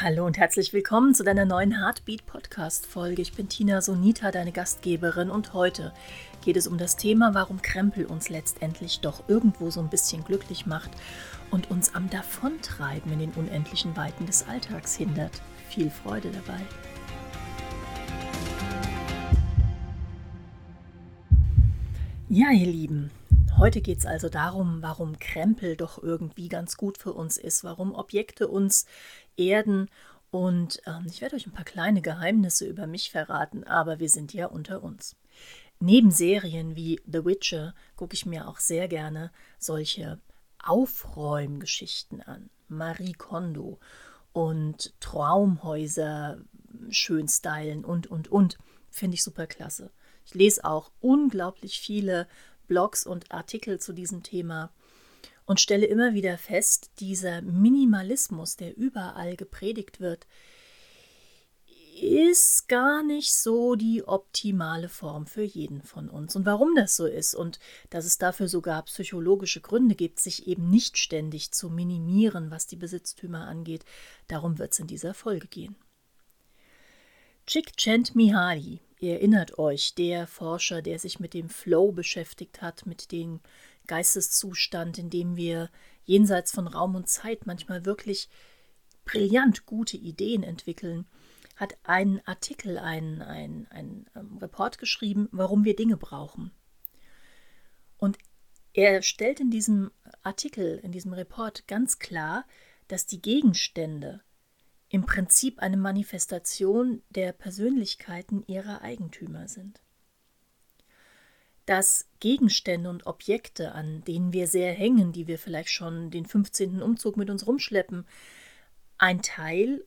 Hallo und herzlich willkommen zu deiner neuen Heartbeat Podcast Folge. Ich bin Tina Sonita, deine Gastgeberin und heute geht es um das Thema, warum Krempel uns letztendlich doch irgendwo so ein bisschen glücklich macht und uns am Davontreiben in den unendlichen Weiten des Alltags hindert. Viel Freude dabei. Ja, ihr Lieben, heute geht es also darum, warum Krempel doch irgendwie ganz gut für uns ist, warum Objekte uns erden und ähm, ich werde euch ein paar kleine Geheimnisse über mich verraten, aber wir sind ja unter uns. Neben Serien wie The Witcher gucke ich mir auch sehr gerne solche Aufräumgeschichten an. Marie Kondo und Traumhäuser schön stylen und, und, und. Finde ich super klasse. Ich lese auch unglaublich viele Blogs und Artikel zu diesem Thema und stelle immer wieder fest, dieser Minimalismus, der überall gepredigt wird, ist gar nicht so die optimale Form für jeden von uns. Und warum das so ist und dass es dafür sogar psychologische Gründe gibt, sich eben nicht ständig zu minimieren, was die Besitztümer angeht, darum wird es in dieser Folge gehen. Chand Mihaly, ihr erinnert euch, der Forscher, der sich mit dem Flow beschäftigt hat, mit dem Geisteszustand, in dem wir jenseits von Raum und Zeit manchmal wirklich brillant gute Ideen entwickeln, hat einen Artikel, einen, einen, einen ähm, Report geschrieben, warum wir Dinge brauchen. Und er stellt in diesem Artikel, in diesem Report ganz klar, dass die Gegenstände im Prinzip eine Manifestation der Persönlichkeiten ihrer Eigentümer sind. Dass Gegenstände und Objekte, an denen wir sehr hängen, die wir vielleicht schon den 15. Umzug mit uns rumschleppen, ein Teil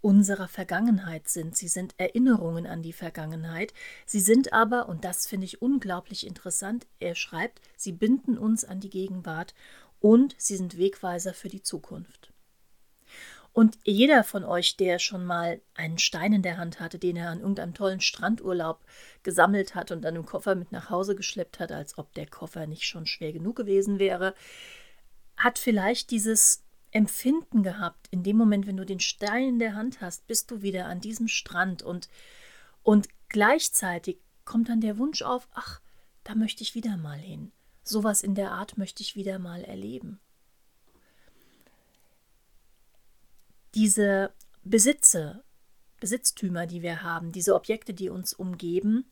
unserer Vergangenheit sind. Sie sind Erinnerungen an die Vergangenheit. Sie sind aber, und das finde ich unglaublich interessant, er schreibt, sie binden uns an die Gegenwart und sie sind Wegweiser für die Zukunft. Und jeder von euch, der schon mal einen Stein in der Hand hatte, den er an irgendeinem tollen Strandurlaub gesammelt hat und dann im Koffer mit nach Hause geschleppt hat, als ob der Koffer nicht schon schwer genug gewesen wäre, hat vielleicht dieses Empfinden gehabt, in dem Moment, wenn du den Stein in der Hand hast, bist du wieder an diesem Strand und, und gleichzeitig kommt dann der Wunsch auf, ach, da möchte ich wieder mal hin. Sowas in der Art möchte ich wieder mal erleben. Diese Besitze, Besitztümer, die wir haben, diese Objekte, die uns umgeben,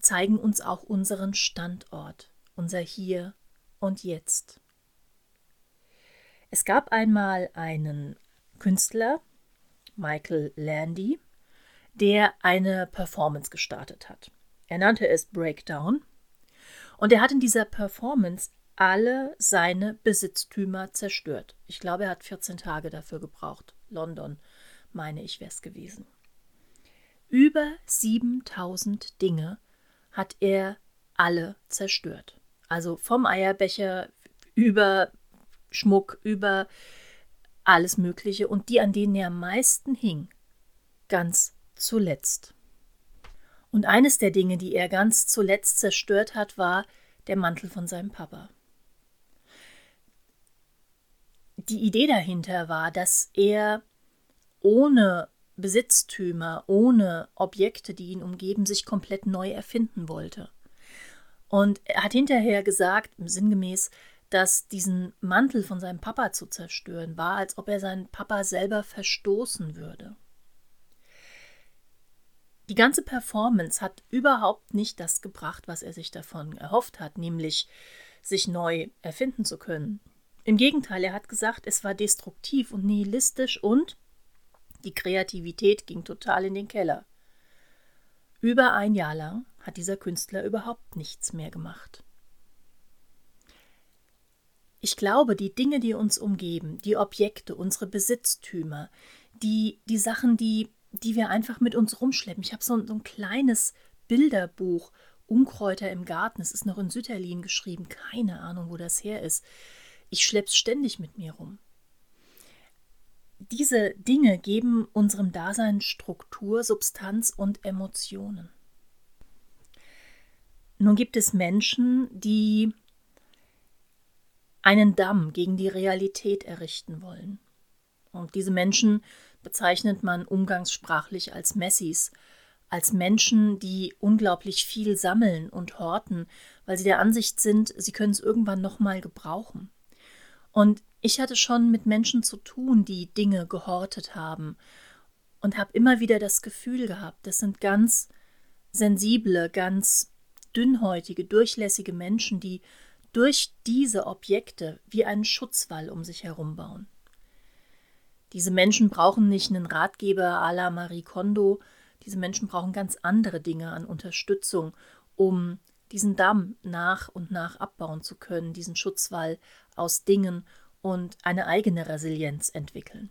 zeigen uns auch unseren Standort, unser Hier und Jetzt. Es gab einmal einen Künstler, Michael Landy, der eine Performance gestartet hat. Er nannte es Breakdown und er hat in dieser Performance alle seine Besitztümer zerstört. Ich glaube, er hat 14 Tage dafür gebraucht. London, meine ich, wäre es gewesen. Über 7000 Dinge hat er alle zerstört. Also vom Eierbecher über Schmuck, über alles Mögliche und die, an denen er am meisten hing, ganz zuletzt. Und eines der Dinge, die er ganz zuletzt zerstört hat, war der Mantel von seinem Papa die Idee dahinter war, dass er ohne Besitztümer, ohne Objekte, die ihn umgeben, sich komplett neu erfinden wollte. Und er hat hinterher gesagt, sinngemäß, dass diesen Mantel von seinem Papa zu zerstören war, als ob er seinen Papa selber verstoßen würde. Die ganze Performance hat überhaupt nicht das gebracht, was er sich davon erhofft hat, nämlich sich neu erfinden zu können. Im Gegenteil, er hat gesagt, es war destruktiv und nihilistisch und die Kreativität ging total in den Keller. Über ein Jahr lang hat dieser Künstler überhaupt nichts mehr gemacht. Ich glaube, die Dinge, die uns umgeben, die Objekte, unsere Besitztümer, die, die Sachen, die, die wir einfach mit uns rumschleppen. Ich habe so, so ein kleines Bilderbuch, Unkräuter im Garten. Es ist noch in Sütterlin geschrieben. Keine Ahnung, wo das her ist. Ich schlepp's ständig mit mir rum. Diese Dinge geben unserem Dasein Struktur, Substanz und Emotionen. Nun gibt es Menschen, die einen Damm gegen die Realität errichten wollen. Und diese Menschen bezeichnet man umgangssprachlich als Messis, als Menschen, die unglaublich viel sammeln und horten, weil sie der Ansicht sind, sie können es irgendwann nochmal gebrauchen. Und ich hatte schon mit Menschen zu tun, die Dinge gehortet haben und habe immer wieder das Gefühl gehabt, das sind ganz sensible, ganz dünnhäutige, durchlässige Menschen, die durch diese Objekte wie einen Schutzwall um sich herum bauen. Diese Menschen brauchen nicht einen Ratgeber à la Marie Kondo, diese Menschen brauchen ganz andere Dinge an Unterstützung, um diesen Damm nach und nach abbauen zu können, diesen Schutzwall aus Dingen und eine eigene Resilienz entwickeln.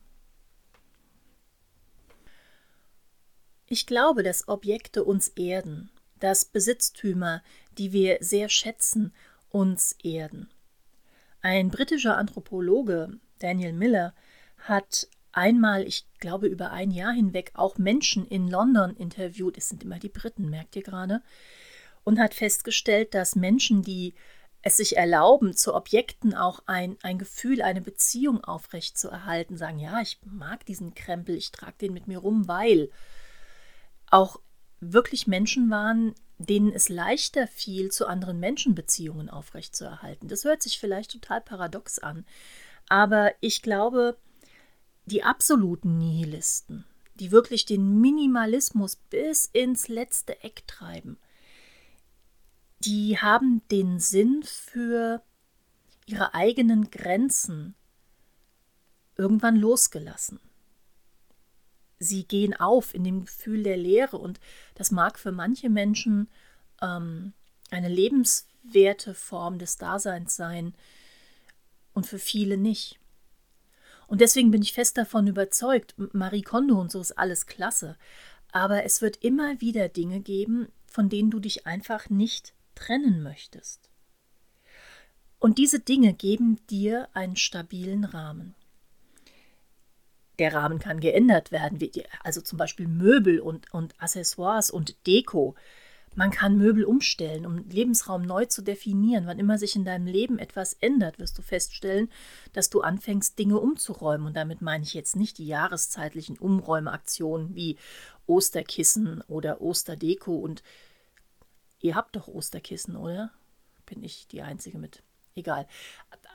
Ich glaube, dass Objekte uns erden, dass Besitztümer, die wir sehr schätzen, uns erden. Ein britischer Anthropologe, Daniel Miller, hat einmal, ich glaube über ein Jahr hinweg, auch Menschen in London interviewt, es sind immer die Briten, merkt ihr gerade, und hat festgestellt, dass Menschen, die es sich erlauben, zu Objekten auch ein, ein Gefühl, eine Beziehung aufrechtzuerhalten, sagen, ja, ich mag diesen Krempel, ich trage den mit mir rum, weil auch wirklich Menschen waren, denen es leichter fiel, zu anderen Menschen Beziehungen aufrechtzuerhalten. Das hört sich vielleicht total paradox an, aber ich glaube, die absoluten Nihilisten, die wirklich den Minimalismus bis ins letzte Eck treiben, die haben den Sinn für ihre eigenen Grenzen irgendwann losgelassen. Sie gehen auf in dem Gefühl der Leere und das mag für manche Menschen ähm, eine lebenswerte Form des Daseins sein und für viele nicht. Und deswegen bin ich fest davon überzeugt, Marie Kondo und so ist alles klasse. Aber es wird immer wieder Dinge geben, von denen du dich einfach nicht trennen möchtest. Und diese Dinge geben dir einen stabilen Rahmen. Der Rahmen kann geändert werden, also zum Beispiel Möbel und, und Accessoires und Deko. Man kann Möbel umstellen, um Lebensraum neu zu definieren. Wann immer sich in deinem Leben etwas ändert, wirst du feststellen, dass du anfängst, Dinge umzuräumen. Und damit meine ich jetzt nicht die jahreszeitlichen Umräumaktionen wie Osterkissen oder Osterdeko. Und ihr habt doch Osterkissen, oder? Bin ich die Einzige mit? Egal.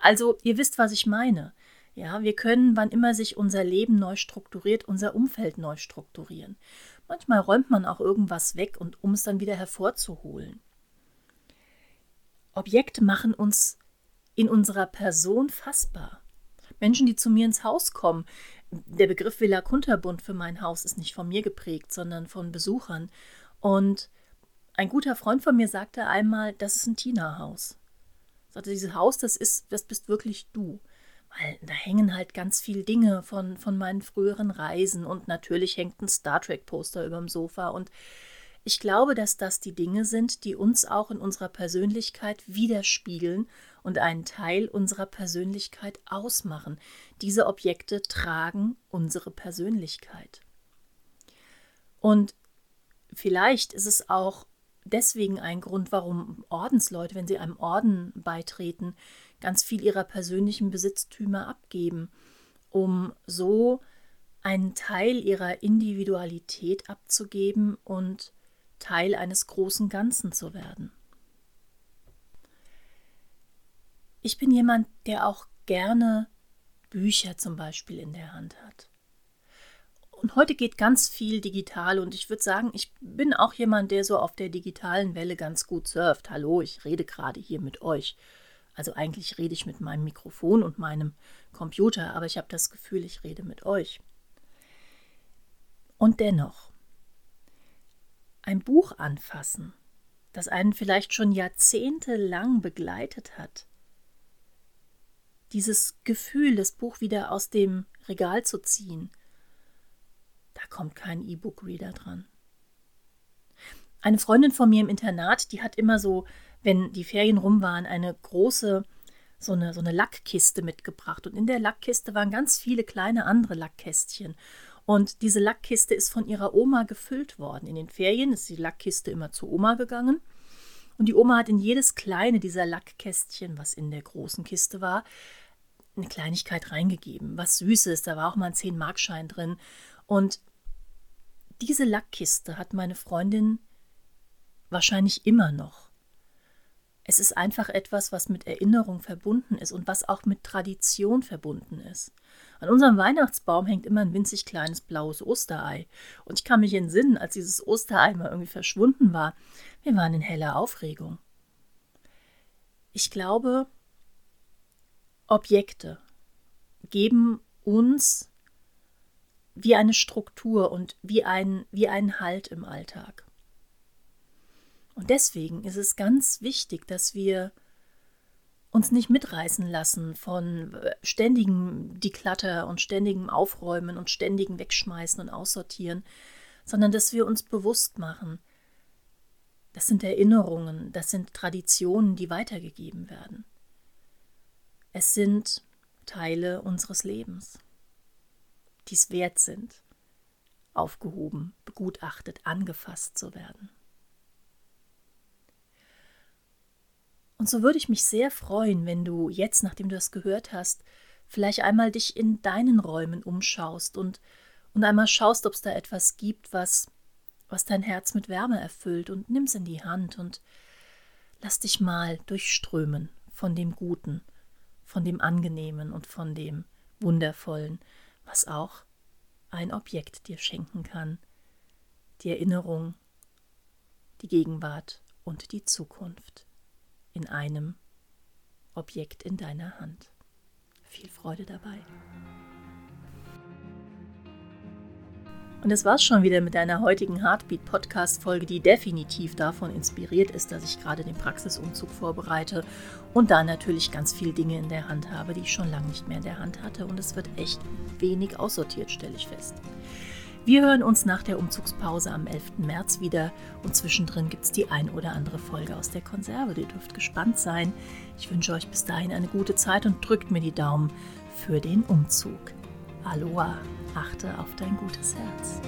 Also, ihr wisst, was ich meine. Ja, wir können, wann immer sich unser Leben neu strukturiert, unser Umfeld neu strukturieren. Manchmal räumt man auch irgendwas weg und um es dann wieder hervorzuholen. Objekte machen uns in unserer Person fassbar. Menschen, die zu mir ins Haus kommen, der Begriff Villa Kunterbund für mein Haus ist nicht von mir geprägt, sondern von Besuchern. Und ein guter Freund von mir sagte einmal, das ist ein Tina-Haus. Sagte, dieses Haus, das ist, das bist wirklich du weil da hängen halt ganz viele Dinge von, von meinen früheren Reisen und natürlich hängt ein Star Trek-Poster über dem Sofa und ich glaube, dass das die Dinge sind, die uns auch in unserer Persönlichkeit widerspiegeln und einen Teil unserer Persönlichkeit ausmachen. Diese Objekte tragen unsere Persönlichkeit. Und vielleicht ist es auch deswegen ein Grund, warum Ordensleute, wenn sie einem Orden beitreten, ganz viel ihrer persönlichen Besitztümer abgeben, um so einen Teil ihrer Individualität abzugeben und Teil eines großen Ganzen zu werden. Ich bin jemand, der auch gerne Bücher zum Beispiel in der Hand hat. Und heute geht ganz viel digital und ich würde sagen, ich bin auch jemand, der so auf der digitalen Welle ganz gut surft. Hallo, ich rede gerade hier mit euch. Also eigentlich rede ich mit meinem Mikrofon und meinem Computer, aber ich habe das Gefühl, ich rede mit euch. Und dennoch, ein Buch anfassen, das einen vielleicht schon jahrzehntelang begleitet hat, dieses Gefühl, das Buch wieder aus dem Regal zu ziehen, da kommt kein E-Book-Reader dran. Eine Freundin von mir im Internat, die hat immer so wenn die Ferien rum waren, eine große, so eine, so eine Lackkiste mitgebracht. Und in der Lackkiste waren ganz viele kleine andere Lackkästchen. Und diese Lackkiste ist von ihrer Oma gefüllt worden. In den Ferien ist die Lackkiste immer zu Oma gegangen. Und die Oma hat in jedes kleine dieser Lackkästchen, was in der großen Kiste war, eine Kleinigkeit reingegeben, was Süßes, da war auch mal ein 10-Markschein drin. Und diese Lackkiste hat meine Freundin wahrscheinlich immer noch. Es ist einfach etwas, was mit Erinnerung verbunden ist und was auch mit Tradition verbunden ist. An unserem Weihnachtsbaum hängt immer ein winzig kleines blaues Osterei. Und ich kann mich entsinnen, als dieses Osterei mal irgendwie verschwunden war. Wir waren in heller Aufregung. Ich glaube, Objekte geben uns wie eine Struktur und wie ein, wie einen Halt im Alltag. Und deswegen ist es ganz wichtig, dass wir uns nicht mitreißen lassen von äh, ständigem Deklatter und ständigem Aufräumen und ständigem Wegschmeißen und Aussortieren, sondern dass wir uns bewusst machen, das sind Erinnerungen, das sind Traditionen, die weitergegeben werden. Es sind Teile unseres Lebens, die es wert sind, aufgehoben, begutachtet, angefasst zu werden. Und so würde ich mich sehr freuen, wenn du jetzt, nachdem du das gehört hast, vielleicht einmal dich in deinen Räumen umschaust und, und einmal schaust, ob es da etwas gibt, was, was dein Herz mit Wärme erfüllt und nimm's in die Hand und lass dich mal durchströmen von dem Guten, von dem Angenehmen und von dem Wundervollen, was auch ein Objekt dir schenken kann, die Erinnerung, die Gegenwart und die Zukunft in einem Objekt in deiner Hand. Viel Freude dabei. Und das war's schon wieder mit einer heutigen Heartbeat Podcast Folge, die definitiv davon inspiriert ist, dass ich gerade den Praxisumzug vorbereite und da natürlich ganz viele Dinge in der Hand habe, die ich schon lange nicht mehr in der Hand hatte und es wird echt wenig aussortiert, stelle ich fest. Wir hören uns nach der Umzugspause am 11. März wieder und zwischendrin gibt es die ein oder andere Folge aus der Konserve. Ihr dürft gespannt sein. Ich wünsche euch bis dahin eine gute Zeit und drückt mir die Daumen für den Umzug. Aloha, achte auf dein gutes Herz.